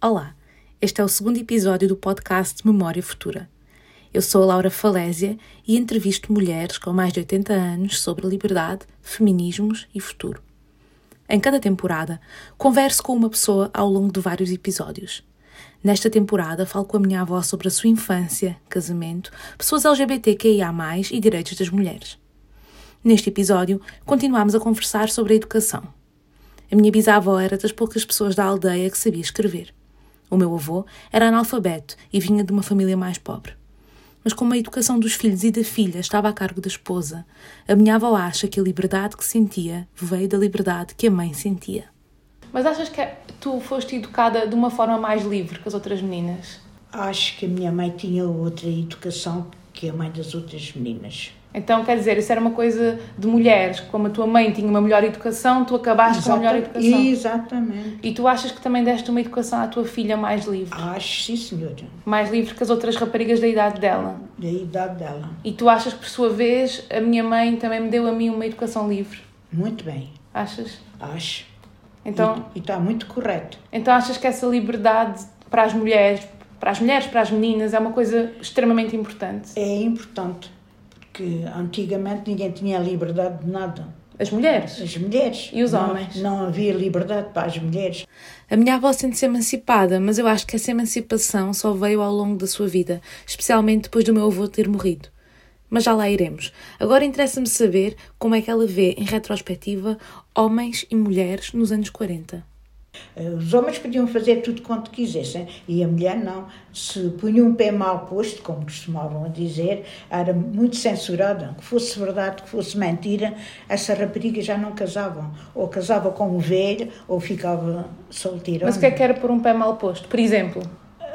Olá, este é o segundo episódio do podcast Memória Futura. Eu sou a Laura Falésia e entrevisto mulheres com mais de 80 anos sobre liberdade, feminismos e futuro. Em cada temporada, converso com uma pessoa ao longo de vários episódios. Nesta temporada, falo com a minha avó sobre a sua infância, casamento, pessoas LGBTQIA, e direitos das mulheres. Neste episódio, continuamos a conversar sobre a educação. A minha bisavó era das poucas pessoas da aldeia que sabia escrever. O meu avô era analfabeto e vinha de uma família mais pobre mas como a educação dos filhos e da filha estava a cargo da esposa, a minha avó acha que a liberdade que sentia veio da liberdade que a mãe sentia. Mas achas que tu foste educada de uma forma mais livre que as outras meninas? Acho que a minha mãe tinha outra educação que a mãe das outras meninas. Então, quer dizer, isso era uma coisa de mulheres. Como a tua mãe tinha uma melhor educação, tu acabaste com a melhor educação. Exatamente. E tu achas que também deste uma educação à tua filha mais livre? Acho, sim, senhora. Mais livre que as outras raparigas da idade dela? Da idade dela. E tu achas que, por sua vez, a minha mãe também me deu a mim uma educação livre? Muito bem. Achas? Acho. Então, e está muito correto. Então achas que essa liberdade para as mulheres, para as mulheres, para as meninas, é uma coisa extremamente importante? É importante que antigamente ninguém tinha liberdade de nada. As mulheres? As mulheres. E os não, homens? Não havia liberdade para as mulheres. A minha avó sente-se emancipada, mas eu acho que essa emancipação só veio ao longo da sua vida, especialmente depois do meu avô ter morrido. Mas já lá iremos. Agora interessa-me saber como é que ela vê, em retrospectiva, homens e mulheres nos anos 40. Eh, os homens podiam fazer tudo quanto quisessem e a mulher não. Se punha um pé mal posto, como costumavam dizer, era muito censurada. Que fosse verdade, que fosse mentira, essa rapariga já não casavam. Ou casava com um velho ou ficava solteira. Mas o que é que era por um pé mal posto? Por exemplo?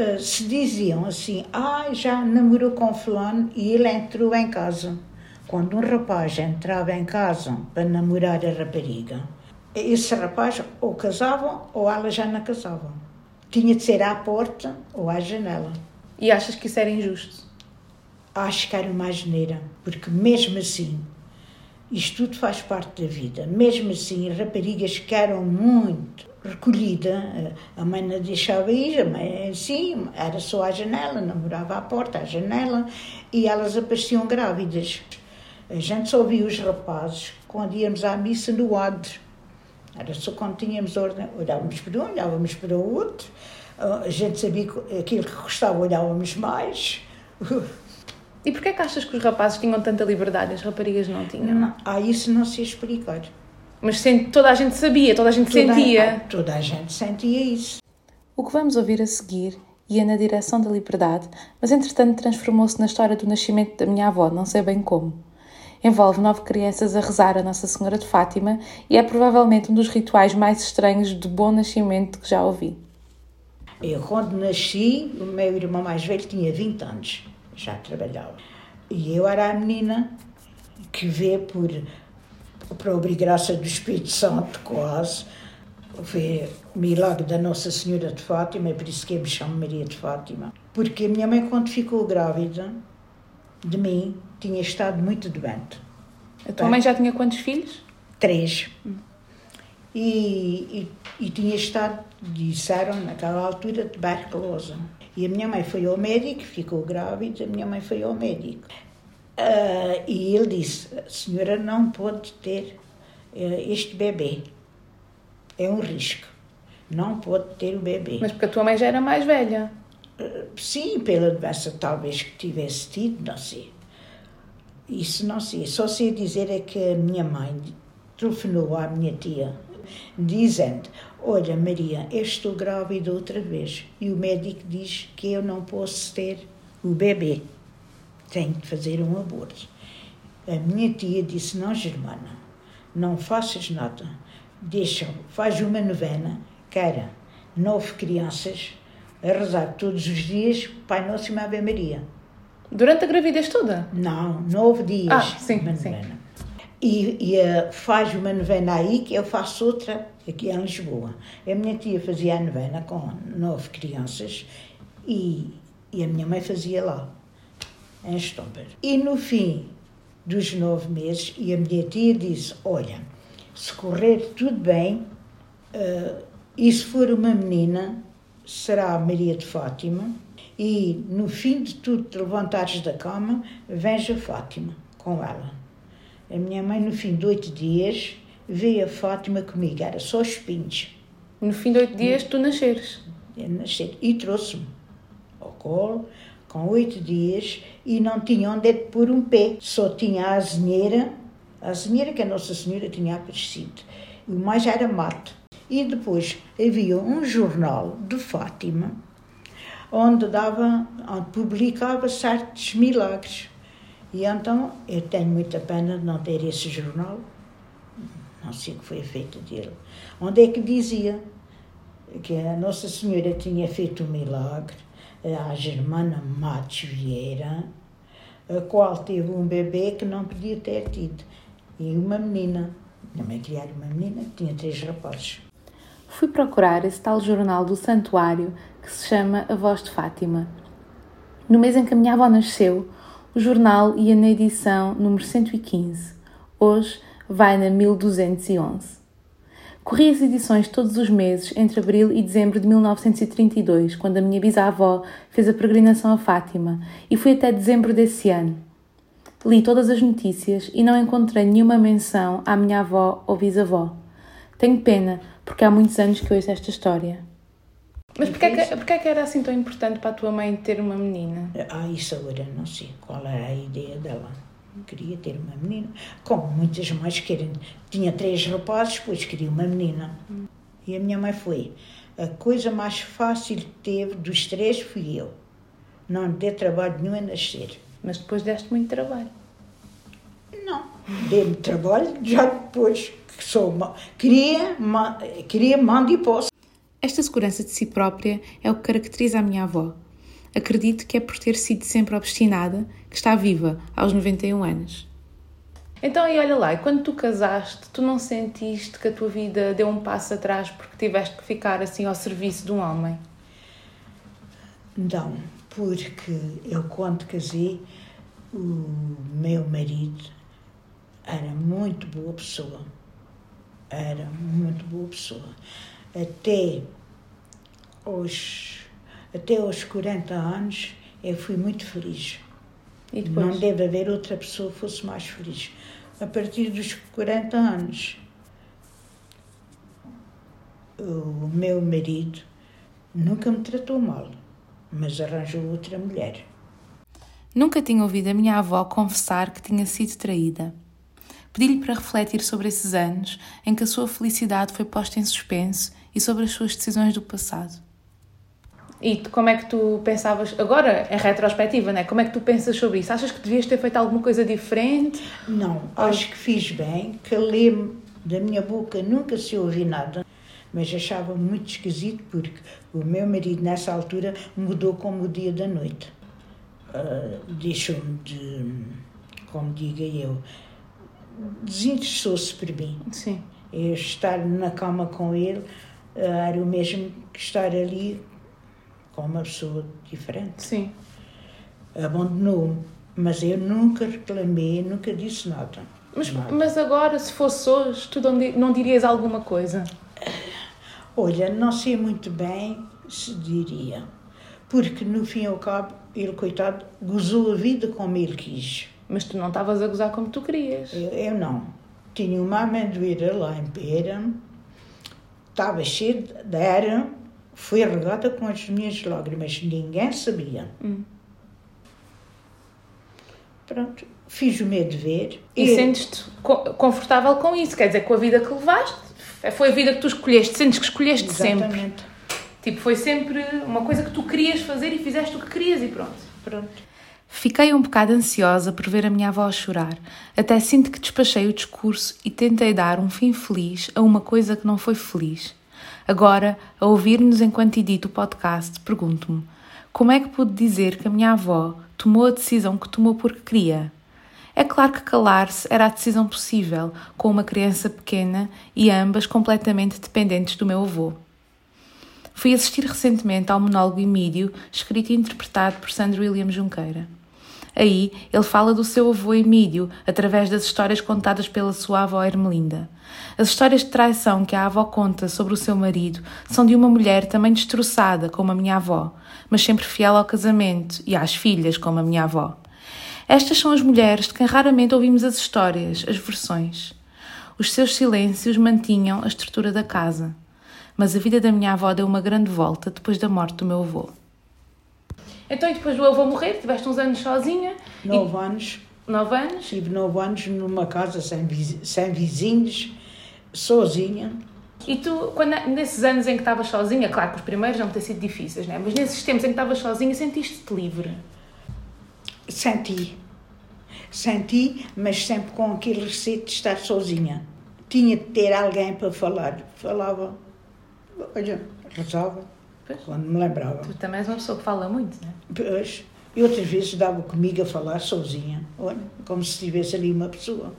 Eh, se diziam assim: ah, já namorou com fulano e ele entrou em casa. Quando um rapaz entrava em casa para namorar a rapariga, esse rapaz ou casavam ou ela já não casavam. Tinha de ser à porta ou à janela. E achas que isso era injusto? Acho que era uma geneira, porque mesmo assim, isto tudo faz parte da vida. Mesmo assim, raparigas que eram muito recolhida, a mãe não deixava ir, a mãe sim, era só à janela, namorava à porta, à janela, e elas apareciam grávidas. A gente só via os rapazes quando íamos à missa no adro era só quando tínhamos ordem, olhávamos para um, olhávamos para o outro, a gente sabia aquilo que gostava, olhávamos mais. E porquê é que achas que os rapazes tinham tanta liberdade e as raparigas não tinham? Não, ah, isso não se explicar. Mas toda a gente sabia, toda a gente toda sentia. A, toda a gente sentia isso. O que vamos ouvir a seguir ia na direção da liberdade, mas entretanto transformou-se na história do nascimento da minha avó, não sei bem como envolve nove crianças a rezar a Nossa Senhora de Fátima e é provavelmente um dos rituais mais estranhos de bom nascimento que já ouvi. Eu, quando nasci, o meu irmão mais velho tinha 20 anos, já trabalhava. E eu era a menina que vê por, por obra e graça do Espírito Santo, quase, vê o milagre da Nossa Senhora de Fátima, é por isso que eu me chamo Maria de Fátima. Porque a minha mãe, quando ficou grávida de mim, tinha estado muito doente. A tua mãe já tinha quantos filhos? Três. Hum. E, e, e, tinha estado, disseram naquela altura, tuberculosa. E a minha mãe foi ao médico, ficou grávida, a minha mãe foi ao médico. Uh, e ele disse: a senhora não pode ter uh, este bebê. É um risco. Não pode ter o bebê. Mas porque a tua mãe já era mais velha. Uh, sim, pela doença talvez que tivesse tido, não sei. Isso não sei. Só sei dizer é que a minha mãe telefonou à minha tia, dizendo: Olha, Maria, eu estou grávida outra vez e o médico diz que eu não posso ter o bebê. Tenho de fazer um aborto. A minha tia disse: Não, Germana, não faças nada. Deixa, faz uma novena, cara, nove crianças a rezar todos os dias Pai Nosso e Ave Maria. Durante a gravidez toda? Não, nove dias. Ah, sim, uma sim. E, e uh, faz uma novena aí, que eu faço outra aqui em Lisboa. A minha tia fazia a novena com nove crianças e, e a minha mãe fazia lá. em Stomper. E no fim dos nove meses, e a minha tia disse: Olha, se correr tudo bem, uh, e se for uma menina, será a Maria de Fátima, e no fim de tudo, te levantares da cama, vens Fátima com ela. A minha mãe, no fim de oito dias, veio a Fátima comigo, era só espinhos. No fim de oito dias, tu nasceres? Eu nascer. E trouxe-me ao colo, com oito dias, e não tinha onde é pôr um pé. Só tinha a azinheira, a azinheira que a Nossa Senhora tinha aparecido. E o mais era mato. E depois havia um jornal de Fátima, onde dava, onde publicava certos milagres. E então eu tenho muita pena de não ter esse jornal, não sei o que foi feito dele, onde é que dizia que a Nossa Senhora tinha feito um milagre à Germana Matos Vieira, a qual teve um bebê que não podia ter tido, e uma menina. Mãe criar uma menina que tinha três rapazes. Fui procurar esse tal jornal do santuário que se chama A Voz de Fátima. No mês em que a minha avó nasceu, o jornal ia na edição número 115. Hoje vai na 1211. Corri as edições todos os meses entre abril e dezembro de 1932, quando a minha bisavó fez a peregrinação a Fátima, e fui até dezembro desse ano. Li todas as notícias e não encontrei nenhuma menção à minha avó ou bisavó. Tenho pena, porque há muitos anos que ouço esta história. Mas porquê é que, porquê é que era assim tão importante para a tua mãe ter uma menina? Ah, isso agora não sei qual era a ideia dela queria ter uma menina, como muitas mães querem. Tinha três rapazes, depois queria uma menina. Hum. E a minha mãe foi. A coisa mais fácil que teve dos três fui eu. Não dei trabalho nenhum a nascer. Mas depois deste muito trabalho. Não, dei-me trabalho já depois que sou queria, ma, queria mando e posso. Esta segurança de si própria é o que caracteriza a minha avó. Acredito que é por ter sido sempre obstinada que está viva aos 91 anos. Então, e olha lá, quando tu casaste, tu não sentiste que a tua vida deu um passo atrás porque tiveste que ficar assim ao serviço de um homem? Não, porque eu quando casei, o meu marido era muito boa pessoa. Era muito boa pessoa. Até os até aos 40 anos eu fui muito feliz. E? Não deve haver outra pessoa que fosse mais feliz. A partir dos 40 anos, o meu marido nunca me tratou mal, mas arranjou outra mulher. Nunca tinha ouvido a minha avó confessar que tinha sido traída. Pedi-lhe para refletir sobre esses anos em que a sua felicidade foi posta em suspenso e sobre as suas decisões do passado. E como é que tu pensavas, agora em retrospectiva, né? como é que tu pensas sobre isso? Achas que devias ter feito alguma coisa diferente? Não, acho que fiz bem, calei-me da minha boca, nunca se ouvi nada, mas achava muito esquisito porque o meu marido nessa altura mudou como o dia da noite. Uh, Deixou-me de, como diga eu, desinteressou-se por mim. Sim. Eu estar na cama com ele era o mesmo que estar ali com uma pessoa diferente. Sim. Abandonou-me, mas eu nunca reclamei, nunca disse nada. Mas, nada. mas agora, se fosse hoje, tu não dirias alguma coisa? Olha, não sei muito bem se diria, porque no fim e ao cabo, ele, coitado, gozou a vida como ele quis. Mas tu não estavas a gozar como tu querias. Eu, eu não. Tinha uma amendoeira lá em Pera, estava cheia de era, foi regada com as minhas lágrimas, ninguém sabia. Hum. Pronto, fiz o meu dever. E, e sentes-te confortável com isso? Quer dizer, com a vida que levaste? Foi a vida que tu escolheste, sentes que escolheste Exatamente. sempre? Tipo, foi sempre uma coisa que tu querias fazer e fizeste o que querias e pronto. Pronto. Fiquei um bocado ansiosa por ver a minha avó chorar. Até sinto que despachei o discurso e tentei dar um fim feliz a uma coisa que não foi feliz. Agora, a ouvir-nos enquanto edito o podcast, pergunto-me: como é que pude dizer que a minha avó tomou a decisão que tomou porque queria? É claro que calar-se era a decisão possível, com uma criança pequena e ambas completamente dependentes do meu avô. Fui assistir recentemente ao monólogo Emílio, escrito e interpretado por Sandro William Junqueira. Aí ele fala do seu avô Emílio, através das histórias contadas pela sua avó Ermelinda. As histórias de traição que a avó conta sobre o seu marido são de uma mulher também destroçada, como a minha avó, mas sempre fiel ao casamento e às filhas, como a minha avó. Estas são as mulheres de quem raramente ouvimos as histórias, as versões. Os seus silêncios mantinham a estrutura da casa. Mas a vida da minha avó deu uma grande volta depois da morte do meu avô. Então, e depois do avô morrer, tiveste uns anos sozinha? Nove e... anos. Nove anos? Tive nove anos numa casa sem, sem vizinhos, sozinha. E tu, quando, nesses anos em que estavas sozinha, claro que os primeiros não ter sido difíceis, né? mas nesses tempos em que estavas sozinha, sentiste-te livre? Senti. Senti, mas sempre com aquele receio de estar sozinha. Tinha de ter alguém para falar. Falava, olha, rezava, pois. quando me lembrava. Tu também és uma pessoa que fala muito, não é? Pois. E outras vezes dava comigo a falar sozinha, olha, como se tivesse ali uma pessoa.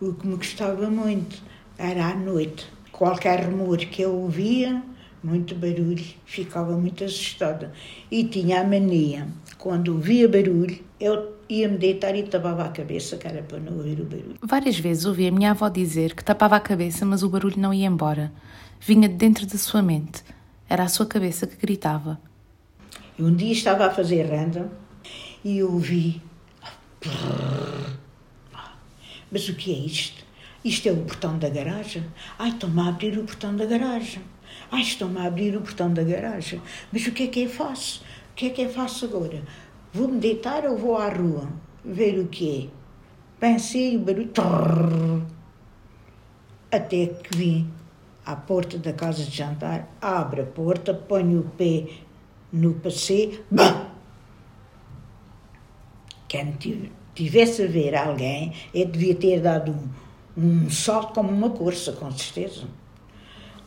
O que me gostava muito era à noite. Qualquer rumor que eu ouvia, muito barulho, ficava muito assustada. E tinha a mania, quando ouvia barulho, eu ia-me deitar e tapava a cabeça, que era para não ouvir o barulho. Várias vezes ouvi a minha avó dizer que tapava a cabeça, mas o barulho não ia embora. Vinha de dentro da sua mente. Era a sua cabeça que gritava. Um dia estava a fazer renda e ouvi. Mas o que é isto? Isto é o portão da garagem. Ai, estão-me a abrir o portão da garagem. Ai, estão-me a abrir o portão da garagem. Mas o que é que eu faço? O que é que eu faço agora? Vou-me deitar ou vou à rua ver o que é? Pensei o barulho. Até que vim à porta da casa de jantar, abro a porta, ponho o pé no passeio. Bah! Quem tivesse a ver alguém, eu devia ter dado um, um salto como uma corça, com certeza.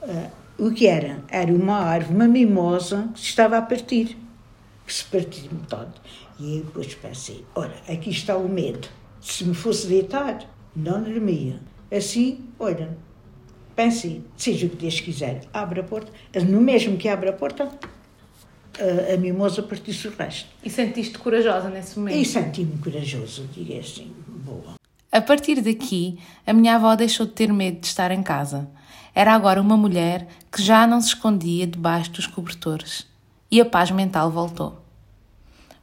Uh, o que era? Era uma árvore, uma mimosa, que se estava a partir, que se partiu metade. E eu depois pensei, ora, aqui está o medo. Se me fosse deitar, não dormia. Assim, olha, pensei, seja o que Deus quiser, abre a porta. No mesmo que abre a porta, a, a mimosa partiu-se o resto. E sentiste corajosa nesse momento? E senti-me corajosa, diga assim, boa. A partir daqui, a minha avó deixou de ter medo de estar em casa. Era agora uma mulher que já não se escondia debaixo dos cobertores. E a paz mental voltou.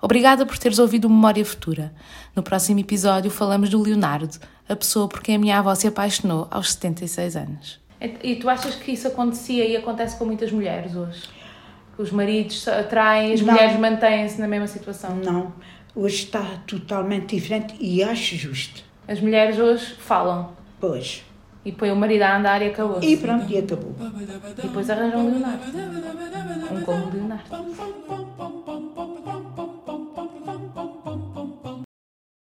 Obrigada por teres ouvido Memória Futura. No próximo episódio falamos do Leonardo, a pessoa por quem a minha avó se apaixonou aos 76 anos. E tu achas que isso acontecia e acontece com muitas mulheres hoje? Os maridos atraem, as não. mulheres mantêm-se na mesma situação? Não. Hoje está totalmente diferente e acho justo. As mulheres hoje falam. Pois. E põe o marido a andar e acabou. E pronto, e acabou. E depois arranjam um Leonardo. Um como Leonardo.